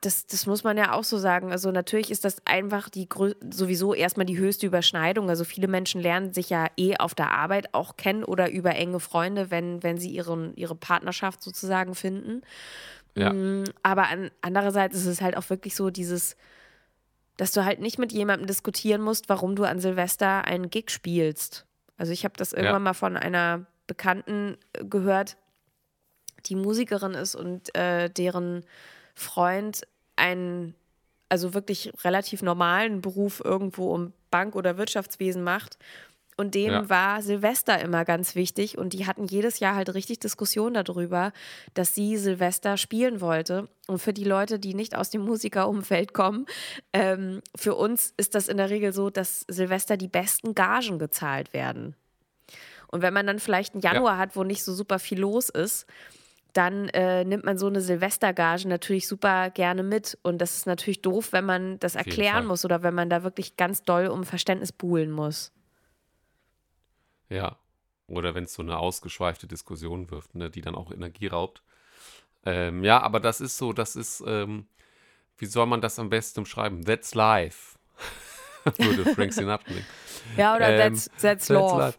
S1: das, das muss man ja auch so sagen. Also natürlich ist das einfach die sowieso erstmal die höchste Überschneidung. Also viele Menschen lernen sich ja eh auf der Arbeit auch kennen oder über enge Freunde, wenn, wenn sie ihren, ihre Partnerschaft sozusagen finden. Ja. Mm, aber an, andererseits ist es halt auch wirklich so dieses, dass du halt nicht mit jemandem diskutieren musst, warum du an Silvester einen Gig spielst. Also ich habe das irgendwann ja. mal von einer Bekannten äh, gehört, die Musikerin ist und äh, deren Freund einen, also wirklich relativ normalen Beruf irgendwo im Bank- oder Wirtschaftswesen macht. Und dem
S2: Ja.
S1: war Silvester immer ganz wichtig. Und die hatten jedes Jahr halt richtig Diskussionen darüber, dass sie Silvester spielen wollte. Und für die Leute, die nicht aus dem Musikerumfeld kommen, ähm, für uns ist das in der Regel so, dass Silvester die besten Gagen gezahlt werden. Und wenn man dann vielleicht einen Januar hat, wo nicht so super viel los ist, dann äh, nimmt man so eine Silvestergage natürlich super gerne mit. Und das ist natürlich doof, wenn man das erklären muss oder wenn man da wirklich ganz doll um Verständnis buhlen muss.
S2: Ja. Oder wenn es so eine ausgeschweifte Diskussion wirft, ne, die dann auch Energie raubt. Ähm, ja, aber das ist so, das ist, ähm, wie soll man das am besten umschreiben? That's life. Würde Frank Sinatra nehmen.
S1: Ja, oder
S2: Ähm,
S1: that's, that's love.
S2: life.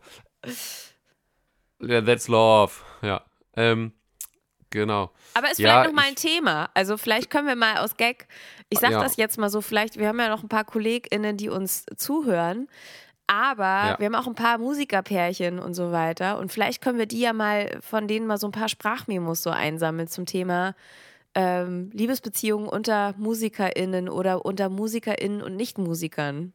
S2: Ja, that's love. Ja. Ähm, genau.
S1: Aber ist
S2: Ja,
S1: vielleicht noch mal ein Thema. Also vielleicht können wir mal aus Gag, ich sag
S2: Ja.
S1: das jetzt mal so, vielleicht, wir haben ja noch ein paar KollegInnen, die uns zuhören, aber
S2: Ja.
S1: wir haben auch ein paar Musikerpärchen und so weiter und vielleicht können wir die ja mal, von denen mal so ein paar Sprachmemos so einsammeln zum Thema ähm, Liebesbeziehungen unter MusikerInnen oder unter MusikerInnen und Nicht-Musikern.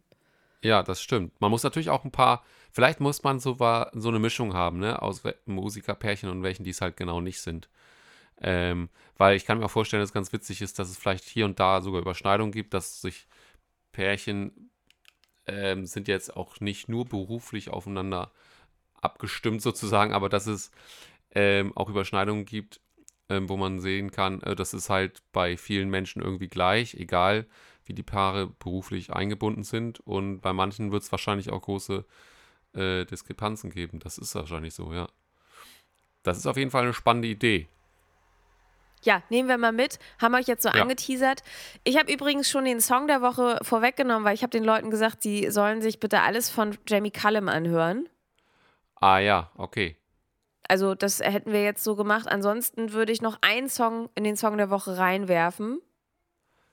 S2: Ja, das stimmt. Man muss natürlich auch ein paar, vielleicht muss man so, so eine Mischung haben, ne, aus Musikerpärchen und welchen, die es halt genau nicht sind. Ähm, weil ich kann mir auch vorstellen, dass es ganz witzig ist, dass es vielleicht hier und da sogar Überschneidungen gibt, dass sich Pärchen ähm, sind jetzt auch nicht nur beruflich aufeinander abgestimmt sozusagen, aber dass es ähm, auch Überschneidungen gibt, ähm, wo man sehen kann, äh, das ist halt bei vielen Menschen irgendwie gleich, egal wie die Paare beruflich eingebunden sind. Und bei manchen wird es wahrscheinlich auch große äh, Diskrepanzen geben. Das ist wahrscheinlich so, ja. Das ist auf jeden Fall eine spannende Idee.
S1: Ja, nehmen wir mal mit. Haben wir euch jetzt so
S2: Ja.
S1: angeteasert. Ich habe übrigens schon den Song der Woche vorweggenommen, weil ich habe den Leuten gesagt, sie sollen sich bitte alles von Jamie Cullum anhören.
S2: Ah ja, okay.
S1: Also das hätten wir jetzt so gemacht. Ansonsten würde ich noch einen Song in den Song der Woche reinwerfen.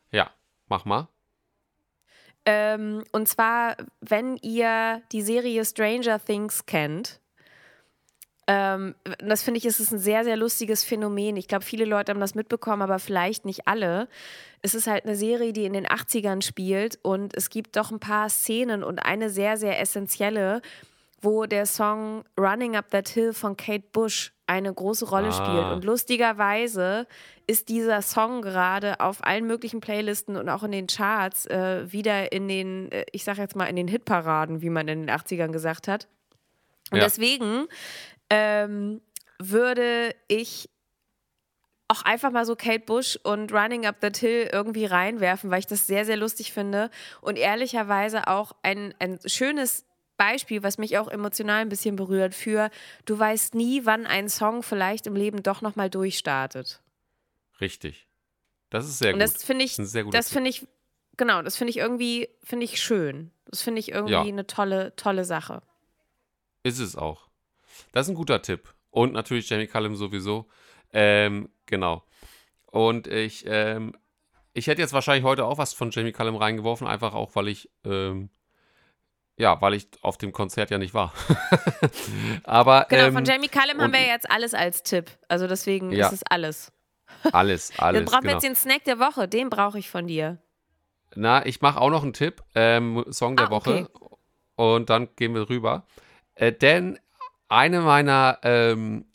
S2: Ja, mach mal.
S1: Ähm, und zwar, wenn ihr die Serie Stranger Things kennt. Ähm, das finde ich, ist es ein sehr, sehr lustiges Phänomen. Ich glaube, viele Leute haben das mitbekommen, aber vielleicht nicht alle. Es ist halt eine Serie, die in den 80ern spielt und es gibt doch ein paar Szenen und eine sehr, sehr essentielle, wo der Song Running Up That Hill von Kate Bush eine große Rolle
S2: Ah.
S1: spielt. Und lustigerweise ist dieser Song gerade auf allen möglichen Playlisten und auch in den Charts äh, wieder in den, äh, ich sag jetzt mal, in den Hitparaden, wie man in den 80ern gesagt hat. Und
S2: Ja.
S1: deswegen ähm, würde ich auch einfach mal so Kate Bush und Running Up That Hill irgendwie reinwerfen, weil ich das sehr, sehr lustig finde und ehrlicherweise auch ein, ein schönes Beispiel, was mich auch emotional ein bisschen berührt, für du weißt nie, wann ein Song vielleicht im Leben doch nochmal durchstartet.
S2: Richtig. Das ist sehr
S1: und
S2: gut.
S1: das finde ich, das finde ich, genau, das finde ich irgendwie, finde ich schön. Das finde ich irgendwie
S2: Ja.
S1: eine tolle, tolle Sache.
S2: Ist es auch. Das ist ein guter Tipp. Und natürlich Jamie Cullum sowieso. Ähm, genau. Und ich, ähm, ich hätte jetzt wahrscheinlich heute auch was von Jamie Cullum reingeworfen, einfach auch, weil ich, ähm, ja, weil ich auf dem Konzert ja nicht war. Aber
S1: Genau,
S2: ähm,
S1: von Jamie Cullum haben wir jetzt alles als Tipp. Also deswegen
S2: Ja.
S1: ist es alles.
S2: alles, alles.
S1: Dann brauchen wir
S2: genau.
S1: jetzt den Snack der Woche. Den brauche ich von dir.
S2: Na, ich mache auch noch einen Tipp, ähm, Song der
S1: Ah,
S2: Woche.
S1: okay.
S2: Und dann gehen wir rüber. Äh, denn eine meiner ähm,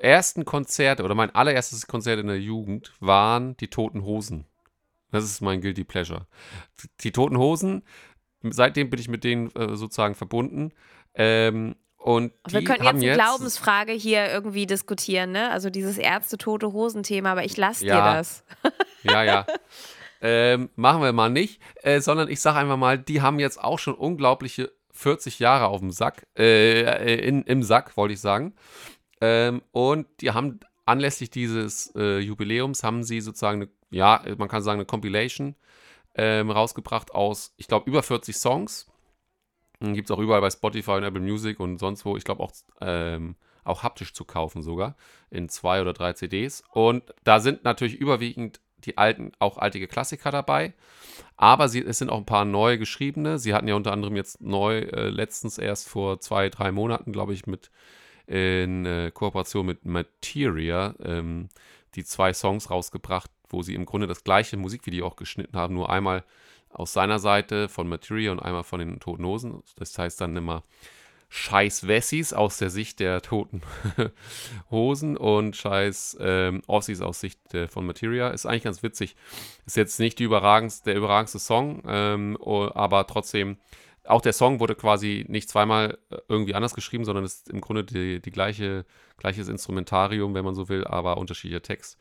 S2: ersten Konzerte oder mein allererstes Konzert in der Jugend waren die Toten Hosen. Das ist mein Guilty Pleasure. Die Toten Hosen, seitdem bin ich mit denen äh, sozusagen verbunden. Ähm, und
S1: Wir könnten jetzt eine
S2: jetzt
S1: Glaubensfrage hier irgendwie diskutieren, ne? Also dieses Ärzte-tote Hosen-Thema, aber ich lasse
S2: Ja.
S1: dir das.
S2: Ja, ja. ähm, machen wir mal nicht, äh, sondern ich sage einfach mal, die haben jetzt auch schon unglaubliche 40 Jahre auf dem Sack, äh, äh, in, im Sack, wollte ich sagen. Ähm, und die haben anlässlich dieses äh, Jubiläums haben sie sozusagen, eine, ja, man kann sagen, eine Compilation ähm, rausgebracht aus, ich glaube, über 40 Songs. Gibt es auch überall bei Spotify und Apple Music und sonst wo. Ich glaube auch, ähm, auch haptisch zu kaufen sogar. In zwei oder drei CDs. Und da sind natürlich überwiegend die alten, auch alte Klassiker dabei. Aber sie, es sind auch ein paar neu geschriebene. Sie hatten ja unter anderem jetzt neu, äh, letztens erst vor zwei, drei Monaten, glaube ich, mit in äh, Kooperation mit Materia ähm, die zwei Songs rausgebracht, wo sie im Grunde das gleiche Musikvideo auch geschnitten haben, nur einmal aus seiner Seite von Materia und einmal von den Toten Hosen. Das heißt dann immer Scheiß Wessis aus der Sicht der Toten Hosen und Scheiß ähm, Ossis aus Sicht äh, von Materia. Ist eigentlich ganz witzig. Ist jetzt nicht überragendste, der überragendste Song, ähm, aber trotzdem auch der Song wurde quasi nicht zweimal äh, irgendwie anders geschrieben, sondern ist im Grunde die, die gleiche, gleiches Instrumentarium, wenn man so will, aber unterschiedlicher Text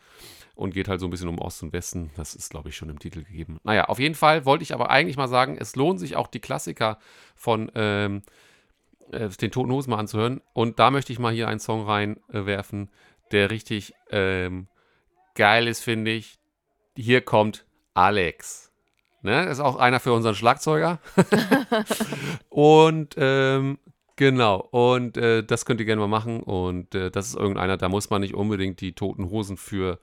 S2: und geht halt so ein bisschen um Ost und Westen. Das ist, glaube ich, schon im Titel gegeben. Naja, auf jeden Fall wollte ich aber eigentlich mal sagen, es lohnt sich auch die Klassiker von ähm, äh, den Toten Hosen mal anzuhören. Und da möchte ich mal hier einen Song reinwerfen, der richtig ähm, geil ist, finde ich. Hier kommt Alex. Ne? Ist auch einer für unseren Schlagzeuger. und ähm, genau, und äh, das könnt ihr gerne mal machen. Und äh, das ist irgendeiner, da muss man nicht unbedingt die toten Hosen für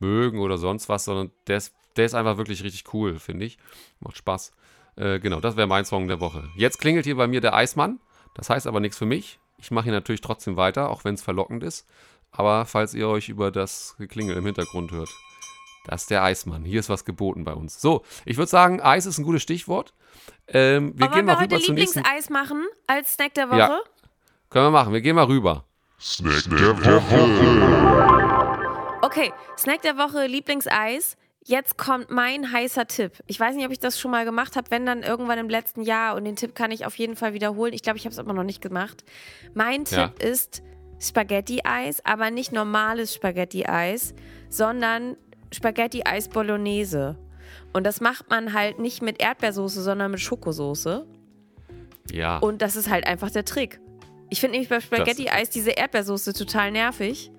S2: mögen oder sonst was, sondern der ist, der ist einfach wirklich richtig cool, finde ich. Macht Spaß. Äh, genau, das wäre mein Song der Woche. Jetzt klingelt hier bei mir der Eismann. Das heißt aber nichts für mich. Ich mache hier natürlich trotzdem weiter, auch wenn es verlockend ist. Aber falls ihr euch über das Geklingel im Hintergrund hört, das ist der Eismann. Hier ist was geboten bei uns. So, ich würde sagen, Eis ist ein gutes Stichwort. Ähm, wir
S1: Aber
S2: gehen
S1: wir
S2: mal rüber
S1: heute
S2: zum nächsten.
S1: Lieblingseis machen als Snack der Woche?
S2: Ja. Können wir machen. Wir gehen mal rüber.
S3: Snack der Woche.
S1: Okay, Snack der Woche, Lieblingseis. Jetzt kommt mein heißer Tipp. Ich weiß nicht, ob ich das schon mal gemacht habe, wenn dann irgendwann im letzten Jahr. Und den Tipp kann ich auf jeden Fall wiederholen. Ich glaube, ich habe es aber noch nicht gemacht. Mein
S2: Ja.
S1: Tipp ist Spaghetti-Eis, aber nicht normales Spaghetti-Eis, sondern Spaghetti-Eis Bolognese. Und das macht man halt nicht mit Erdbeersoße, sondern mit Schokosoße.
S2: Ja.
S1: Und das ist halt einfach der Trick. Ich finde nämlich bei Spaghetti-Eis diese Erdbeersoße total nervig.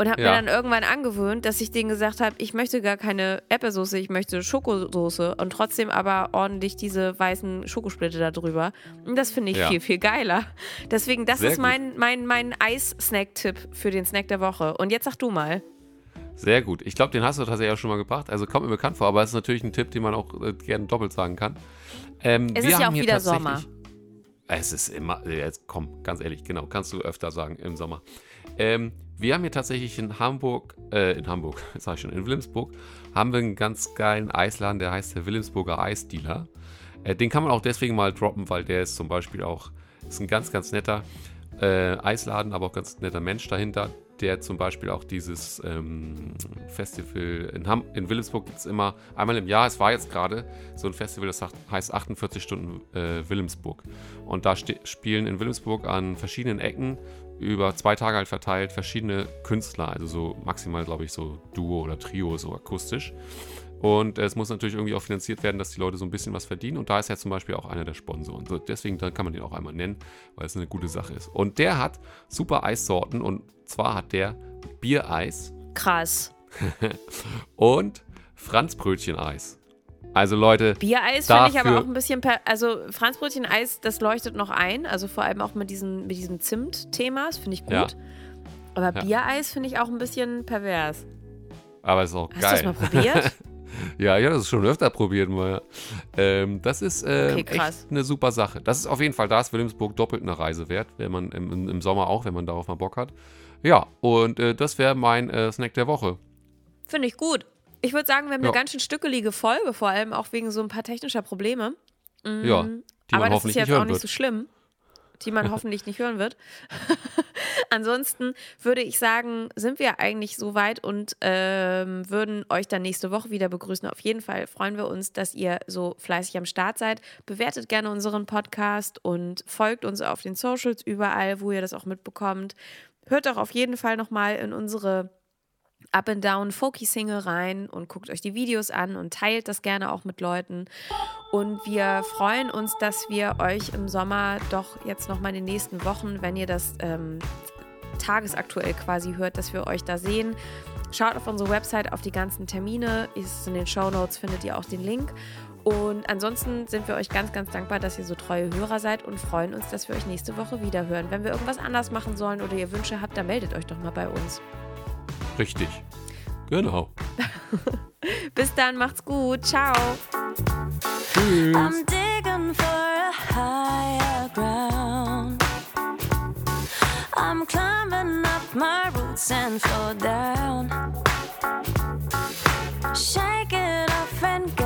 S1: Und habe
S2: Ja.
S1: mir dann irgendwann angewöhnt, dass ich denen gesagt habe, ich möchte gar keine Erdbeersoße, ich möchte Schokosoße und trotzdem aber ordentlich diese weißen Schokosplitte da drüber. Und das finde ich
S2: Ja.
S1: viel, viel geiler. Deswegen, das
S2: Sehr
S1: ist mein, mein, mein Eis-Snack-Tipp für den Snack der Woche. Und jetzt sag du mal.
S2: Sehr gut. Ich glaube, den hast du tatsächlich auch schon mal gebracht. Also kommt mir bekannt vor, aber es ist natürlich ein Tipp, den man auch äh, gerne doppelt sagen kann. Ähm,
S1: Es
S2: wir
S1: ist ja auch wieder Sommer.
S2: Es ist immer, äh, jetzt komm, ganz ehrlich, genau, kannst du öfter sagen im Sommer. Ähm, wir haben hier tatsächlich in Hamburg, äh, in Hamburg, jetzt sage ich schon, in Wilhelmsburg, haben wir einen ganz geilen Eisladen, der heißt der Wilhelmsburger Eisdealer. Äh, den kann man auch deswegen mal droppen, weil der ist zum Beispiel auch, ist ein ganz, ganz netter äh, Eisladen, aber auch ganz netter Mensch dahinter, der zum Beispiel auch dieses ähm, Festival in, Ham in Wilhelmsburg gibt es immer einmal im Jahr. Es war jetzt gerade so ein Festival, das heißt 48 Stunden äh, Wilhelmsburg. Und da spielen in Wilhelmsburg an verschiedenen Ecken über zwei Tage halt verteilt verschiedene Künstler, also so maximal, glaube ich, so Duo oder Trio, so akustisch. Und es muss natürlich irgendwie auch finanziert werden, dass die Leute so ein bisschen was verdienen. Und da ist er zum Beispiel auch einer der Sponsoren. So, deswegen kann man den auch einmal nennen, weil es eine gute Sache ist. Und der hat super Eissorten. Und zwar hat der Biereis
S1: Krass.
S2: und Franzbrötchen-Eis. Also Leute,
S1: Biereis finde ich aber auch ein bisschen, per also Franzbrötchen-Eis, das leuchtet noch ein, also vor allem auch mit, diesen, mit diesem Zimt-Thema, das finde ich gut.
S2: Ja.
S1: Aber
S2: Ja.
S1: Biereis finde ich auch ein bisschen pervers.
S2: aber es ist auch
S1: Hast du
S2: geil.
S1: das mal probiert?
S2: Ja, ich habe das schon öfter probiert mal. Ähm, das ist ähm,
S1: Okay,
S2: echt eine super Sache. Das ist auf jeden Fall, da ist Wilhelmsburg doppelt eine Reise wert, wenn man im, im- im Sommer auch, wenn man darauf mal Bock hat. Ja, und äh, das wäre mein äh, Snack der Woche.
S1: finde ich gut. Ich würde sagen, wir haben
S2: Ja.
S1: eine ganz schön stückelige Folge, vor allem auch wegen so ein paar technischer Probleme. Mhm.
S2: Ja, die
S1: aber
S2: man
S1: das ist jetzt auch nicht
S2: wird.
S1: so schlimm, die man hoffentlich nicht hören wird. Ansonsten würde ich sagen, sind wir eigentlich soweit und ähm, würden euch dann nächste Woche wieder begrüßen. Auf jeden Fall freuen wir uns, dass ihr so fleißig am Start seid. Bewertet gerne unseren Podcast und folgt uns auf den Socials überall, wo ihr das auch mitbekommt. Hört doch auf jeden Fall nochmal in unsere Up and Down Folky Single rein und guckt euch die Videos an und teilt das gerne auch mit Leuten. Und wir freuen uns, dass wir euch im Sommer doch jetzt nochmal in den nächsten Wochen, wenn ihr das ähm, tagesaktuell quasi hört, dass wir euch da sehen. Schaut auf unsere Website auf die ganzen Termine. In den Show Notes findet ihr auch den Link. Und ansonsten sind wir euch ganz, ganz dankbar, dass ihr so treue Hörer seid und freuen uns, dass wir euch nächste Woche wieder hören. Wenn wir irgendwas anders machen sollen oder ihr Wünsche habt, dann meldet euch doch mal bei uns.
S2: Richtig. Genau.
S1: Bis dann, macht's gut. Ciao.
S2: Tschüss.
S4: I'm digging for a higher ground. I'm climbing up my roots and fall down. Shake it off and go